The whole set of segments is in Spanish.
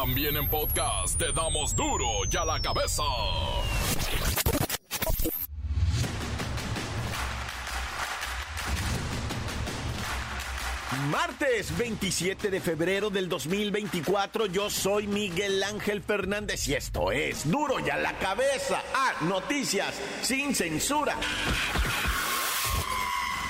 También en podcast te damos duro y a la cabeza. Martes 27 de febrero del 2024, yo soy Miguel Ángel Fernández y esto es Duro y a la cabeza. Ah, noticias sin censura.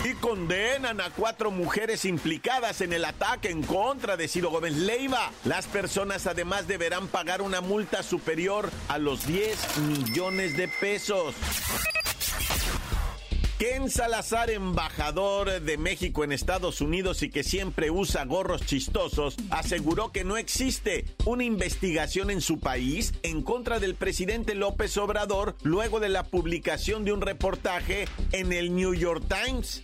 Y condenan a cuatro mujeres implicadas en el ataque en contra de Ciro Gómez Leiva. Las personas además deberán pagar una multa superior a los 10 millones de pesos. Ken Salazar, embajador de México en Estados Unidos y que siempre usa gorros chistosos, aseguró que no existe una investigación en su país en contra del presidente López Obrador luego de la publicación de un reportaje en el New York Times.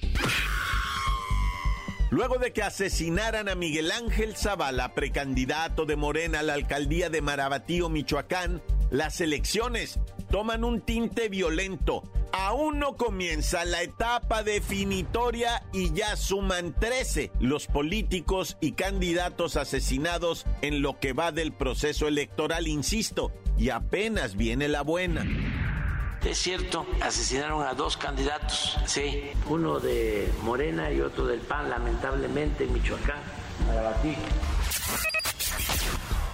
Luego de que asesinaran a Miguel Ángel Zavala, precandidato de Morena a la alcaldía de Marabatío, Michoacán, las elecciones toman un tinte violento. Aún no comienza la etapa definitoria y ya suman 13 los políticos y candidatos asesinados en lo que va del proceso electoral, insisto, y apenas viene la buena. Es cierto, asesinaron a dos candidatos, sí, uno de Morena y otro del PAN, lamentablemente en Michoacán.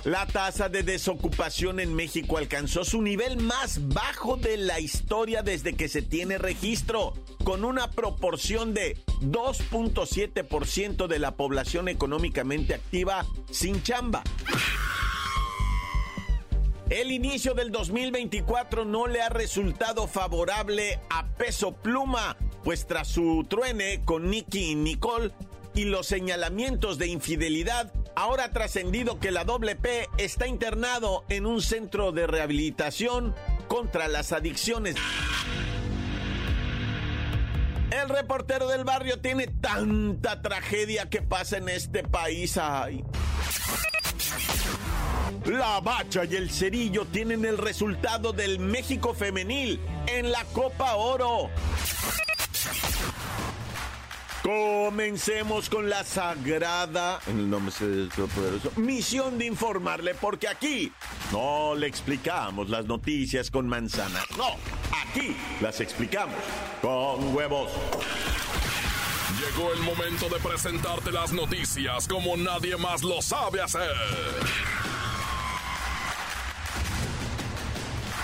La tasa de desocupación en México alcanzó su nivel más bajo de la historia desde que se tiene registro, con una proporción de 2.7% de la población económicamente activa sin chamba. El inicio del 2024 no le ha resultado favorable a Peso Pluma, pues tras su truene con Nicky y Nicole y los señalamientos de infidelidad, ahora trascendido que la doble P está internado en un centro de rehabilitación contra las adicciones. El reportero del barrio tiene tanta tragedia que pasa en este país. La Bacha y el Cerillo tienen el resultado del México femenil en la Copa Oro. Comencemos con la sagrada, en el nombre de poderoso, misión de informarle, porque aquí no le explicamos las noticias con manzanas, no, aquí las explicamos con huevos. Llegó el momento de presentarte las noticias como nadie más lo sabe hacer.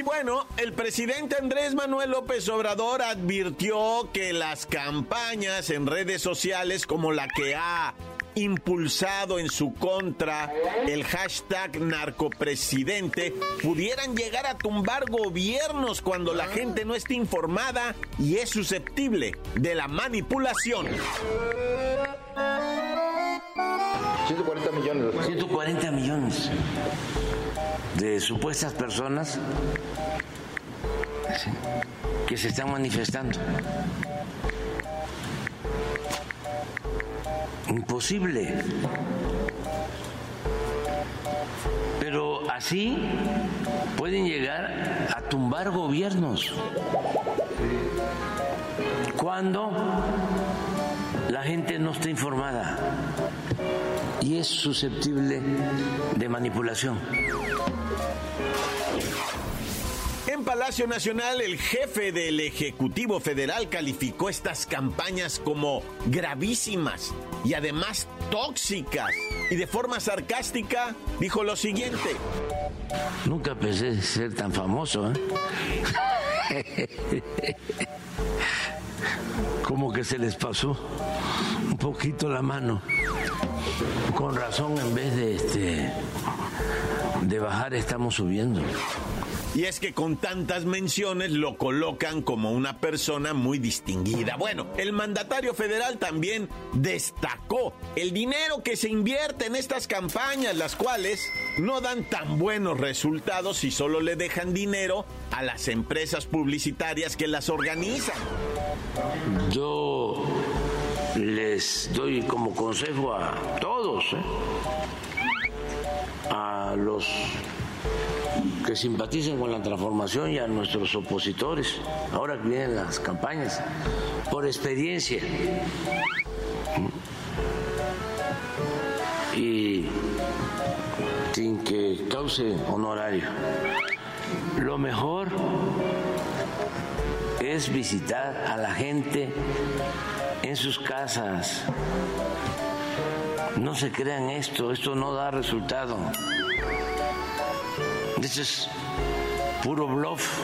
Y bueno, el presidente Andrés Manuel López Obrador advirtió que las campañas en redes sociales como la que ha impulsado en su contra el hashtag narcopresidente pudieran llegar a tumbar gobiernos cuando la gente no esté informada y es susceptible de la manipulación. 140 millones. 140 millones de supuestas personas que se están manifestando. Imposible. Pero así pueden llegar a tumbar gobiernos. Cuando la gente no está informada y es susceptible de manipulación. En Palacio Nacional, el jefe del Ejecutivo Federal calificó estas campañas como gravísimas y además tóxicas. Y de forma sarcástica dijo lo siguiente. Nunca pensé ser tan famoso, ¿eh? Como que se les pasó un poquito la mano. Con razón, en vez de este de bajar, estamos subiendo. Y es que con tantas menciones lo colocan como una persona muy distinguida. Bueno, el mandatario federal también destacó el dinero que se invierte en estas campañas, las cuales no dan tan buenos resultados si solo le dejan dinero a las empresas publicitarias que las organizan. Yo les doy como consejo a todos, ¿eh? a los que simpaticen con la transformación y a nuestros opositores, ahora que vienen las campañas, por experiencia. Y sin que cause honorario. Lo mejor visitar a la gente en sus casas. No se crean esto, esto no da resultado. Esto es puro bluff.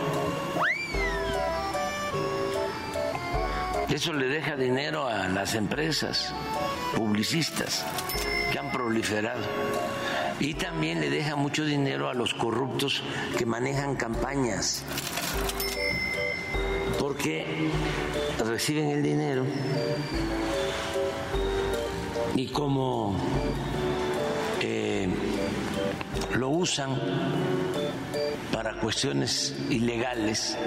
Eso le deja dinero a las empresas publicistas que han proliferado. Y también le deja mucho dinero a los corruptos que manejan campañas. Porque reciben el dinero y como eh, lo usan para cuestiones ilegales,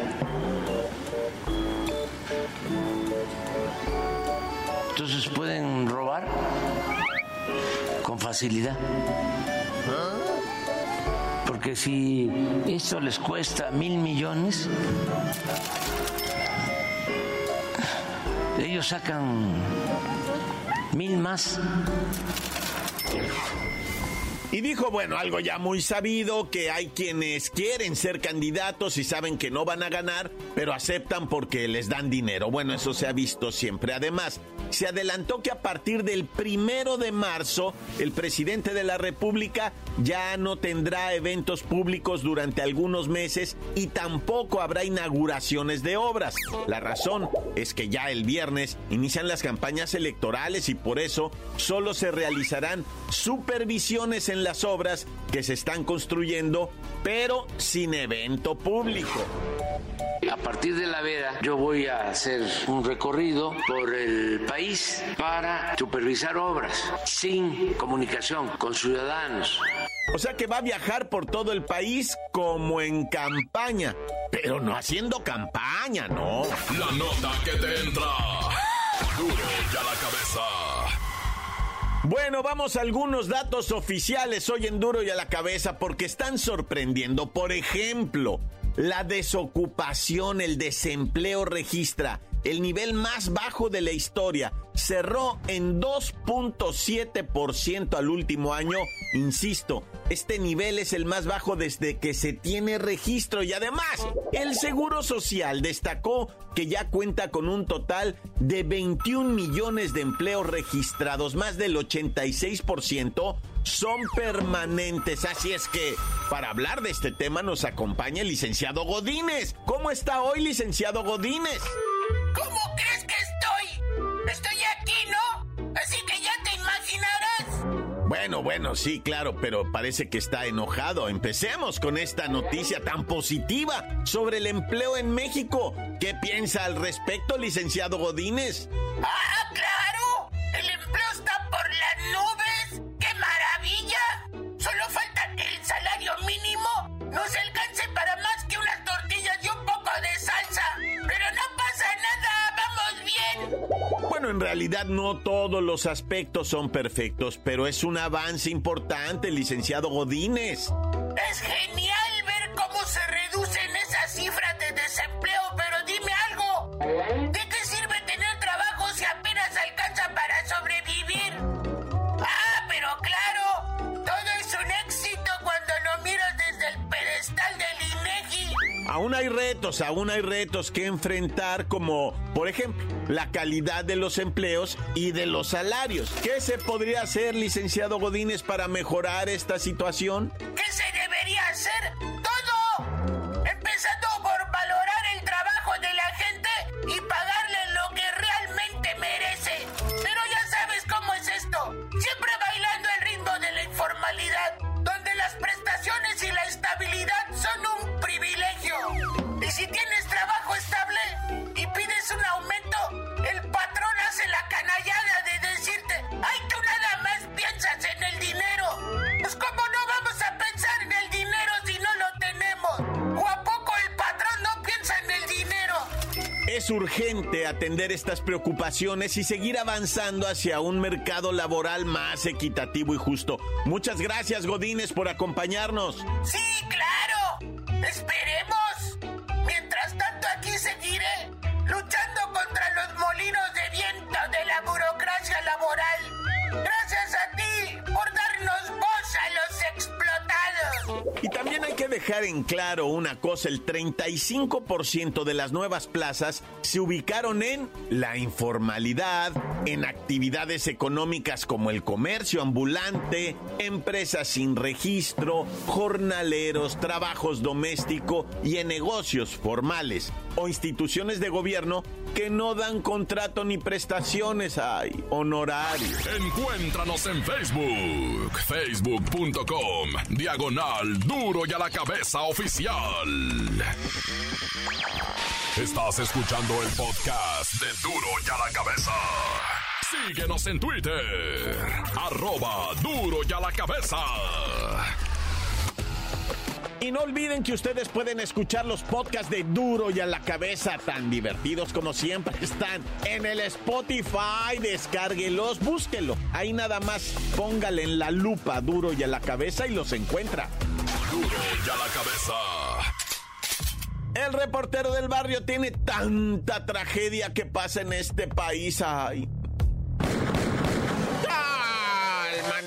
entonces pueden robar con facilidad. Porque si esto les cuesta mil millones, ellos sacan mil más. Y dijo, bueno, algo ya muy sabido, que hay quienes quieren ser candidatos y saben que no van a ganar, pero aceptan porque les dan dinero. Bueno, eso se ha visto siempre. Además, se adelantó que a partir del primero de marzo, el presidente de la República ya no tendrá eventos públicos durante algunos meses y tampoco habrá inauguraciones de obras. La razón es que ya el viernes inician las campañas electorales y por eso solo se realizarán supervisiones en las obras que se están construyendo, pero sin evento público. A partir de la veda yo voy a hacer un recorrido por el país para supervisar obras sin comunicación con ciudadanos. O sea que va a viajar por todo el país como en campaña, pero no haciendo campaña, no. La nota que te entra. Duro ya la cabeza. Bueno, vamos a algunos datos oficiales hoy en Duro y a la cabeza porque están sorprendiendo. Por ejemplo, la desocupación, el desempleo registra el nivel más bajo de la historia. Cerró en 2.7% al último año. Insisto, este nivel es el más bajo desde que se tiene registro y además el Seguro Social destacó que ya cuenta con un total de 21 millones de empleos registrados, más del 86% son permanentes. Así es que, para hablar de este tema, nos acompaña el licenciado Godínez. ¿Cómo está hoy, licenciado Godínez? ¿Cómo crees que estoy? Estoy aquí, ¿no? Así que ya te imaginarás. Bueno, bueno, sí, claro, pero parece que está enojado. Empecemos con esta noticia tan positiva sobre el empleo en México. ¿Qué piensa al respecto, licenciado Godínez? ¡Ah, claro! En realidad no todos los aspectos son perfectos, pero es un avance importante, licenciado Godínez. Es genial ver cómo se reducen esas cifras de desempleo, pero dime algo. ¿De qué sirve tener trabajo si apenas alcanza para sobrevivir? Ah, pero claro, todo es un éxito cuando lo miras desde el pedestal del INEGI. Aún hay retos, aún hay retos que enfrentar, como por ejemplo la calidad de los empleos y de los salarios. ¿Qué se podría hacer, licenciado Godínez, para mejorar esta situación? Urgente atender estas preocupaciones y seguir avanzando hacia un mercado laboral más equitativo y justo. Muchas gracias, Godínez, por acompañarnos. Dejar en claro una cosa, el 35% de las nuevas plazas se ubicaron en la informalidad, en actividades económicas como el comercio ambulante, empresas sin registro, jornaleros, trabajos domésticos y en negocios formales o instituciones de gobierno que no dan contrato ni prestaciones, ay, honorarios. Encuéntranos en Facebook, facebook.com, diagonal duro y a la cabeza oficial. Estás escuchando el podcast de duro y a la cabeza. Síguenos en Twitter, arroba duro y a la cabeza. Y no olviden que ustedes pueden escuchar los podcasts de Duro y a la cabeza, tan divertidos como siempre están en el Spotify. Descárguelos, búsquelo. Ahí nada más póngale en la lupa Duro y a la cabeza y los encuentra. Duro y a la cabeza. El reportero del barrio tiene tanta tragedia que pasa en este país. Ay.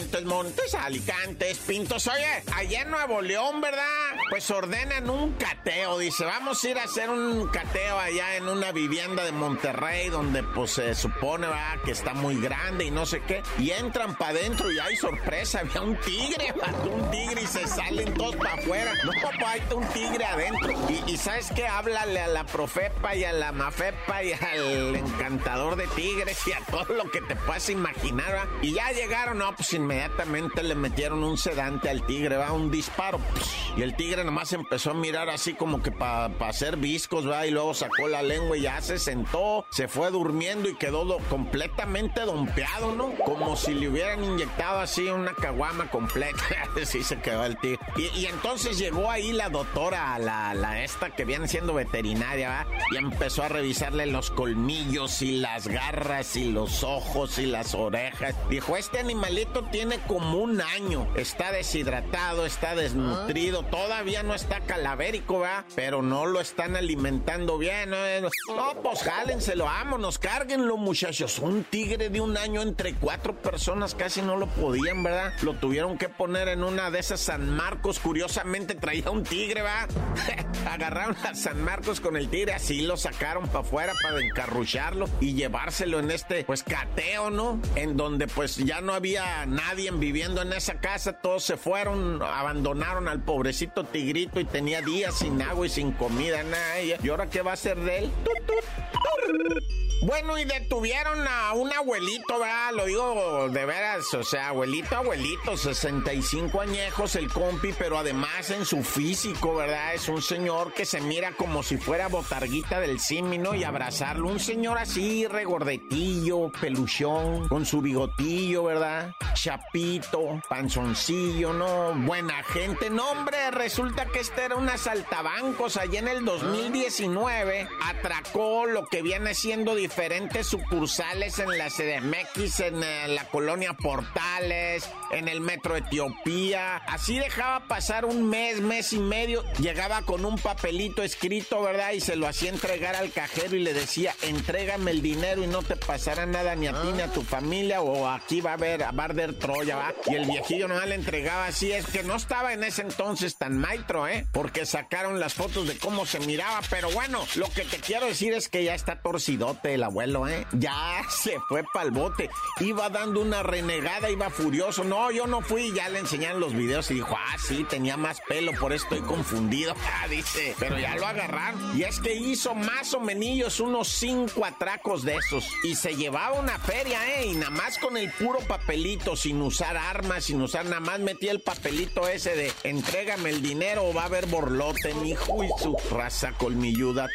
Montes, Montes, Alicantes, Pintos. Oye, allá en Nuevo León, ¿verdad? Pues ordenan un cateo. Dice, vamos a ir a hacer un cateo allá en una vivienda de Monterrey donde pues se supone, ¿verdad? Que está muy grande y no sé qué. Y entran para adentro y hay sorpresa. Había un tigre, un tigre y se salen todos para afuera. No, papá, hay un tigre adentro. Y, y ¿sabes qué? Háblale a la profepa y a la mafepa y al encantador de tigres y a todo lo que te puedas imaginar, ¿verdad? Y ya llegaron, no, pues inmediatamente le metieron un sedante al tigre, va un disparo. Y el tigre nomás empezó a mirar así como que para hacer viscos, va, y luego sacó la lengua y ya se sentó, se fue durmiendo y quedó do, completamente dompeado, ¿no? Como si le hubieran inyectado así una caguama completa. así se quedó el tigre. Y, y, entonces llegó ahí la doctora, la, la esta que viene siendo veterinaria, ¿va? Y empezó a revisarle los colmillos y las garras y los ojos y las orejas. Dijo, este animalito tiene como un año. Está deshidratado, está desnutrido, todavía no está calavérico, ¿verdad? Pero no lo están alimentando bien. No, no pues jálenselo, vámonos, cárguenlo, muchachos. Un tigre de un año entre cuatro personas casi no lo podían, ¿verdad? Lo tuvieron que poner en una de esas San Marcos. Curiosamente traía un tigre, ¿verdad? Agarraron a San Marcos con el tigre, así lo sacaron para afuera para encarrucharlo y llevárselo en este, pues, cateo, ¿no? En donde, pues, ya no había nadie viviendo en esa casa, todos se fueron, abandonaron al pobrecito tigrito y tenía días sin agua y sin comida, nada. ¿Y ahora qué va a hacer de él? Bueno, y detuvieron a un abuelito, ¿verdad? Lo digo de veras, o sea, abuelito, abuelito, 65 añejos el compi, pero además en su físico, ¿verdad? Es un señor que se mira como si fuera botarguita del símino y abrazarlo. Un señor así, regordetillo, peluchón, con su bigotillo, ¿verdad? Chapito, panzoncillo, ¿no? Buena gente. No, hombre, resulta que este era un asaltabancos allá en el 2019. Atracó lo que viene siendo diferentes sucursales en la CDMX, en eh, la colonia Portales, en el Metro Etiopía. Así dejaba pasar un mes, mes y medio. Llegaba con un papelito escrito, ¿verdad? Y se lo hacía entregar al cajero y le decía, entrégame el dinero y no te pasará nada ni a ti ni a tu familia o aquí va a haber, a arder Y el viejillo no le entregaba así. Es que no estaba en ese entonces tan maitro, ¿eh? Porque sacaron las fotos de cómo se miraba. Pero bueno, lo que te quiero decir es que ya está torcidote el abuelo, ¿eh? Ya se fue pa'l bote. Iba dando una renegada, iba furioso. No, yo no fui. Ya le enseñaron los videos y dijo, ah, sí, tenía más pelo, por eso estoy confundido. Ah, dice, pero ya lo agarraron. Y es que hizo más o menos unos cinco atracos de esos. Y se llevaba una feria, ¿eh? Y nada más con el puro papelito, sin sin usar armas, sin usar nada más, metí el papelito ese de entrégame el dinero o va a haber borlote, mi hijo y su raza colmilluda.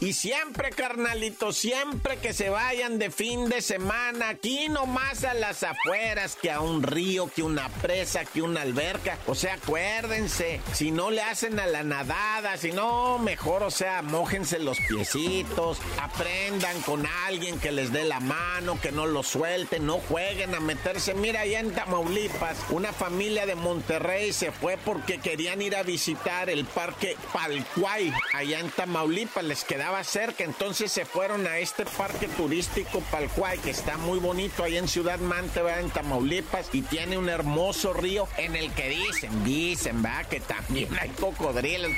Y siempre, carnalito, siempre que se vayan de fin de semana, aquí nomás a las afueras, que a un río, que una presa, que una alberca. O sea, acuérdense, si no le hacen a la nadada, si no, mejor, o sea, mójense los piecitos, aprendan con alguien que les dé la mano, que no lo suelten, no jueguen a meterse. Mira, allá en Tamaulipas, una familia de Monterrey se fue porque querían ir a visitar el parque Palcuay, allá en Tamaulipas, les quedaba cerca, entonces se fueron a este parque turístico Palcuay, que está muy bonito ahí en Ciudad Mante, en Tamaulipas, y tiene un hermoso río en el que dicen, dicen, va, que también hay cocodrilos,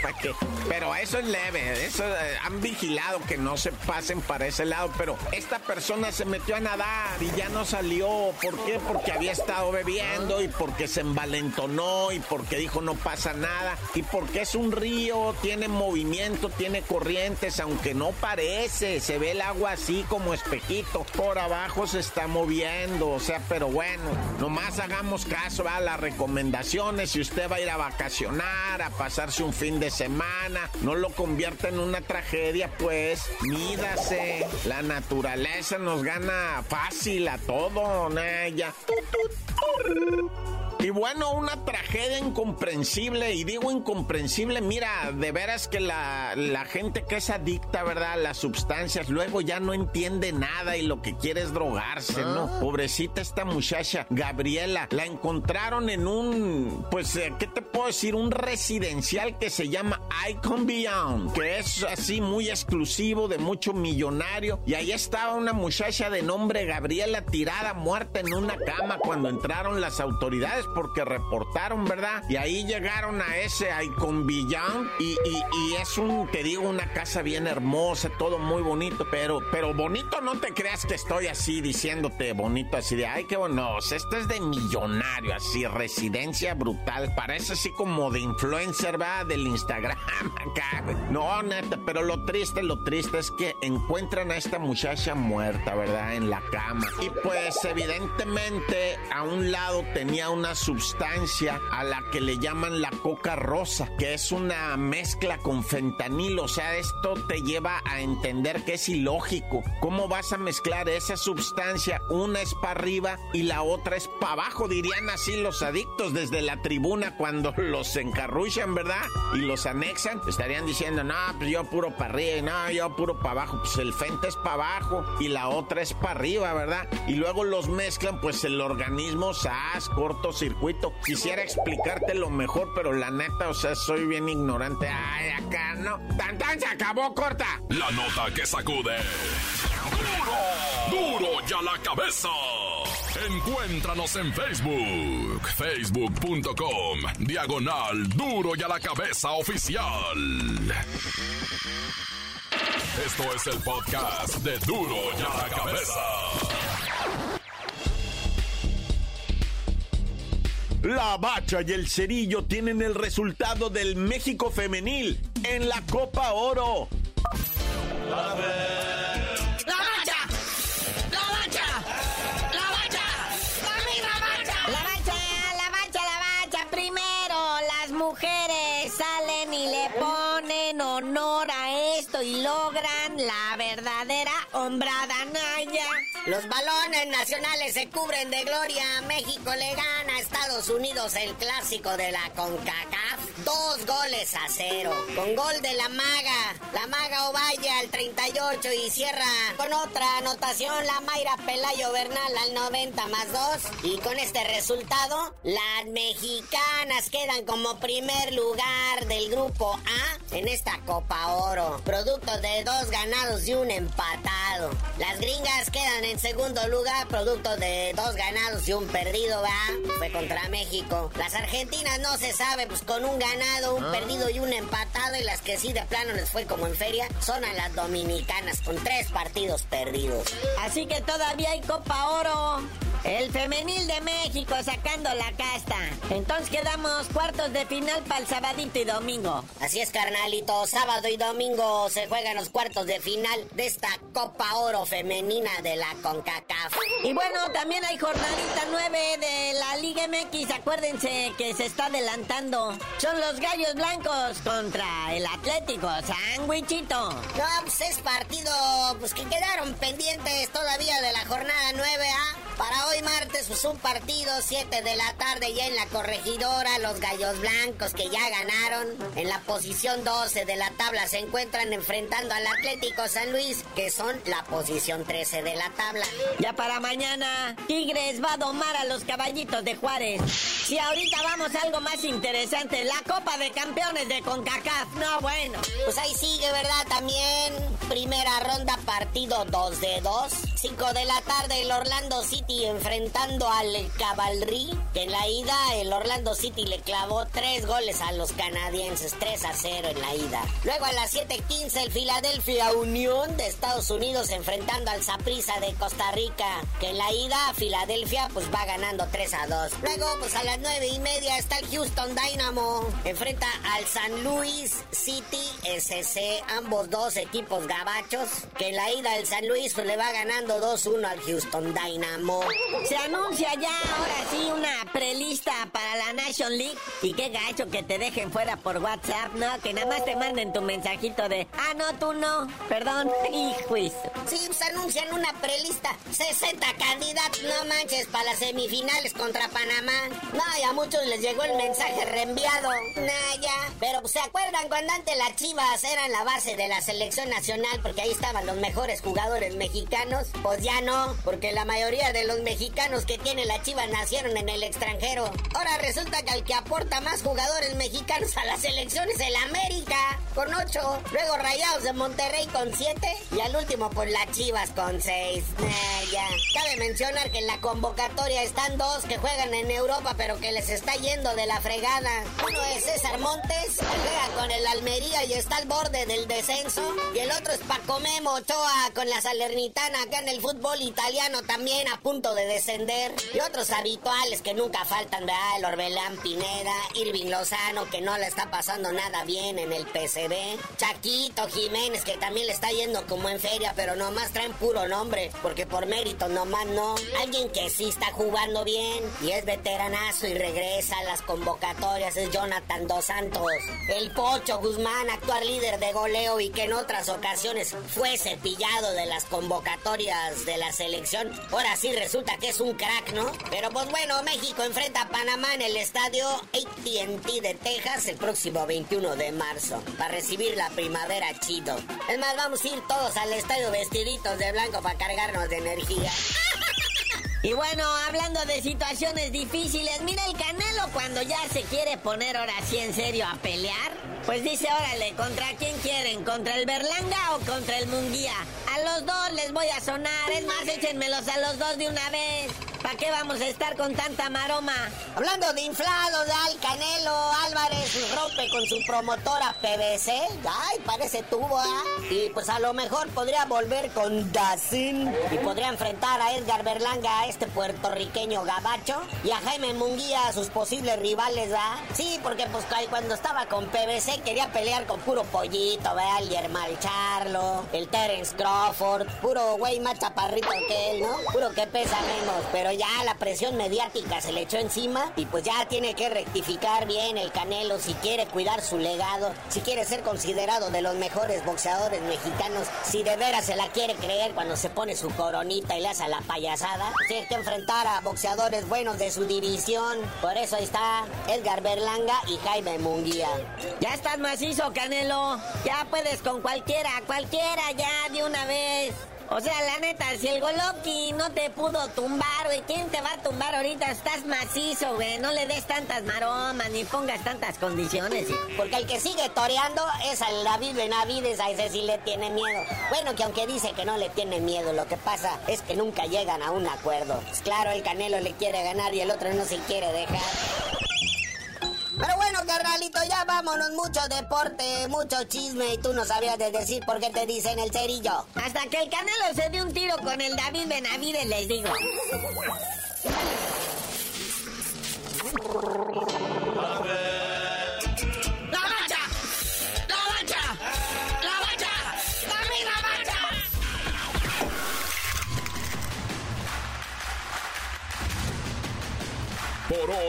pero eso es leve, eso eh, han vigilado que no se pasen para ese lado, pero esta persona se metió a nadar y ya no salió, ¿por qué? Porque había estado bebiendo y porque se envalentonó y porque dijo no pasa nada y porque es un río, tiene movimiento, tiene corrientes, aunque no parece, se ve el agua así como espejito, por abajo se está moviendo, o sea, pero bueno, nomás hagamos caso a las recomendaciones, si usted va a ir a vacacionar, a pasarse un fin de semana, no lo convierta en una tragedia, pues mídase, la naturaleza nos gana fácil a todo, Naya. Y bueno, una tragedia incomprensible, y digo incomprensible, mira, de veras que la, la, gente que es adicta, ¿verdad? A las sustancias, luego ya no entiende nada y lo que quiere es drogarse, ¿no? Ah. Pobrecita esta muchacha, Gabriela, la encontraron en un, pues, eh, ¿qué te puedo decir? Un residencial que se llama Icon Beyond, que es así muy exclusivo, de mucho millonario, y ahí estaba una muchacha de nombre Gabriela tirada, muerta en una cama cuando entraron las autoridades porque reportaron, ¿verdad? Y ahí llegaron a ese Icon Villán y, y, y, es un, te digo, una casa bien hermosa, todo muy bonito, pero, pero bonito no te creas que estoy así diciéndote bonito, así de, ay, qué bueno, esto es de millonario, así, residencia brutal, parece así como de influencer, ¿verdad? Del Instagram acá, no, neta, pero lo triste, lo triste es que encuentran a esta muchacha muerta, ¿verdad? En la cama. Y pues evidentemente a un lado tenía una sustancia a la que le llaman la coca rosa, que es una mezcla con fentanilo. O sea, esto te lleva a entender que es ilógico. ¿Cómo vas a mezclar esa sustancia? Una es para arriba y la otra es para abajo, dirían así los adictos desde la tribuna cuando los encarruchan, ¿verdad? Y los anexan, estarían diciendo, no, pues yo puro para arriba y no, yo puro para abajo. Pues el fenta es para abajo y la otra es para arriba, ¿verdad? Y luego los mezclan, pues el organismo, sas, cortocircuito. Quisiera explicártelo mejor, pero la neta, o sea, soy bien ignorante. Ay, acá no. ¡Tan, tan! ¡Se acabó, corta! La nota que sacude. ¡Duro! ¡Duro ya la cabeza! Encuéntranos en Facebook, facebook.com, diagonal Duro y a la cabeza oficial. Esto es el podcast de Duro y a la cabeza. La Bacha y el Cerillo tienen el resultado del México femenil en la Copa Oro. La nacionales se cubren de gloria. México le gana a Estados Unidos el clásico de la CONCACAF. Dos goles a cero. Con gol de la maga. La maga Ovalle al 38 y cierra con otra anotación la Mayra Pelayo Bernal al 90 más 2. Y con este resultado, las mexicanas quedan como primer lugar del grupo A en esta Copa Oro. Producto de dos ganados y un empatado. Las gringas quedan en segundo lugar, producto de dos ganados y un perdido, va. Fue contra México. Las argentinas no se sabe, pues con un ganado, un perdido y un empatado. Y las que sí de plano les fue como en feria son a las dominicanas, con tres partidos perdidos. Así que todavía hay Copa Oro. El femenil de México sacando la casta. Entonces quedamos cuartos de final para el sabadito y domingo. Así es, carnalito. Sábado y domingo se juegan los cuartos de final de esta Copa Oro femenina de la CONCACAF. Y bueno, también hay jornadita 9 de la Liga MX. Acuérdense que se está adelantando. Son los Gallos Blancos contra el Atlético Sandwichito. No, pues es partido pues que quedaron pendientes todavía de la jornada 9A. Para hoy martes, pues un partido, 7 de la tarde, ya en la corregidora. Los Gallos Blancos que ya ganaron. En la posición 12 de la tabla se encuentran enfrentando al Atlético San Luis, que son la posición 13 de la tabla. Ya para mañana, Tigres va a domar a los caballitos de Juárez. Y ahorita vamos a algo más interesante, la Copa de Campeones de CONCACAF. No, bueno. Pues ahí sigue, ¿verdad? También primera ronda, partido 2 de 2. 5 de la tarde, el Orlando City enfrentando al Cavalry. Que en la ida, el Orlando City le clavó 3 goles a los canadienses, 3 a 0 en la ida. Luego a las 7:15, el Philadelphia Unión de Estados Unidos enfrentando al Saprissa de Costa Rica. Que en la ida, Filadelfia pues va ganando 3 a 2. Luego, pues a las 9 y media está el Houston Dynamo. Enfrenta al San Luis City SC. Ambos dos equipos gabachos. Que en la ida, el San Luis pues, le va ganando 2-1 al Houston Dynamo. Se anuncia ya ahora sí una prelista para la Nation League. Y qué gacho que te dejen fuera por WhatsApp, ¿no? Que nada más te manden tu mensajito de, ah, no, tú no, perdón, hijo. Sí, se anuncian una prelista. 60 candidatos, no manches, para las semifinales contra Panamá. No, y a muchos les llegó el mensaje reenviado. Nah, ya. Pero pues, se acuerdan cuando antes las chivas eran la base de la selección nacional porque ahí estaban los mejores jugadores mexicanos. Pues ya no, porque la mayoría de los mexicanos que tiene la Chiva nacieron en el extranjero. Ahora resulta que el que aporta más jugadores mexicanos a la selección es el América, con 8. Luego Rayados de Monterrey con 7. Y al último, pues las Chivas con 6. ya. Cabe mencionar que en la convocatoria están dos que juegan en Europa, pero que les está yendo de la fregada. Uno es César Montes, que juega con el Almería y está al borde del descenso. Y el otro es Paco Memo Ochoa con la Salernitana acá en el fútbol italiano también a punto de descender. Y otros habituales que nunca faltan, ¿verdad? El Orbelán Pineda, Irving Lozano, que no le está pasando nada bien en el PCB. Chaquito Jiménez, que también le está yendo como en feria, pero nomás traen puro nombre, porque por mérito nomás no. Alguien que sí está jugando bien y es veteranazo y regresa a las convocatorias es Jonathan Dos Santos. El Pocho Guzmán, actual líder de goleo y que en otras ocasiones fue cepillado de las convocatorias de la selección. Ahora sí resulta que es un crack, ¿no? Pero pues bueno, México enfrenta a Panamá en el estadio ATT de Texas el próximo 21 de marzo para recibir la primavera chido. Es más, vamos a ir todos al estadio vestiditos de blanco para cargarnos de energía. Y bueno, hablando de situaciones difíciles, mira el Canelo cuando ya se quiere poner ahora sí en serio a pelear. Pues dice, órale, ¿contra quién quieren? ¿Contra el Berlanga o contra el Munguía? A los dos les voy a sonar, es más, échenmelos a los dos de una vez. ¿Para qué vamos a estar con tanta maroma? Hablando de inflados, al Canelo Álvarez rompe con su promotora PVC. Ay, parece tubo, ¿ah? Y pues a lo mejor podría volver con Dacin. Y podría enfrentar a Edgar Berlanga, a este puertorriqueño gabacho. Y a Jaime Munguía, a sus posibles rivales, ¿ah? Sí, porque pues cuando estaba con PVC quería pelear con puro pollito, ¿verdad? El Yermal Charlo, el Terence Crawford. Puro güey más chaparrito que él, ¿no? Puro que pesa menos, pero ya la presión mediática se le echó encima y pues ya tiene que rectificar bien el Canelo si quiere cuidar su legado, si quiere ser considerado de los mejores boxeadores mexicanos, si de veras se la quiere creer cuando se pone su coronita y le hace la payasada, tiene que enfrentar a boxeadores buenos de su división. Por eso ahí está Edgar Berlanga y Jaime Munguía. Ya estás macizo, Canelo. Ya puedes con cualquiera, cualquiera ya de una vez. O sea, la neta, si el Goloki no te pudo tumbar, güey, ¿quién te va a tumbar ahorita? Estás macizo, güey. No le des tantas maromas ni pongas tantas condiciones. Porque el que sigue toreando es al David Benavides, a ese sí le tiene miedo. Bueno, que aunque dice que no le tiene miedo, lo que pasa es que nunca llegan a un acuerdo. Pues claro, el Canelo le quiere ganar y el otro no se quiere dejar. Pero bueno, carnalito, ya vámonos. Mucho deporte, mucho chisme y tú no sabías de decir por qué te dicen el cerillo. Hasta que el Canelo se dé un tiro con el David Benavides, les digo.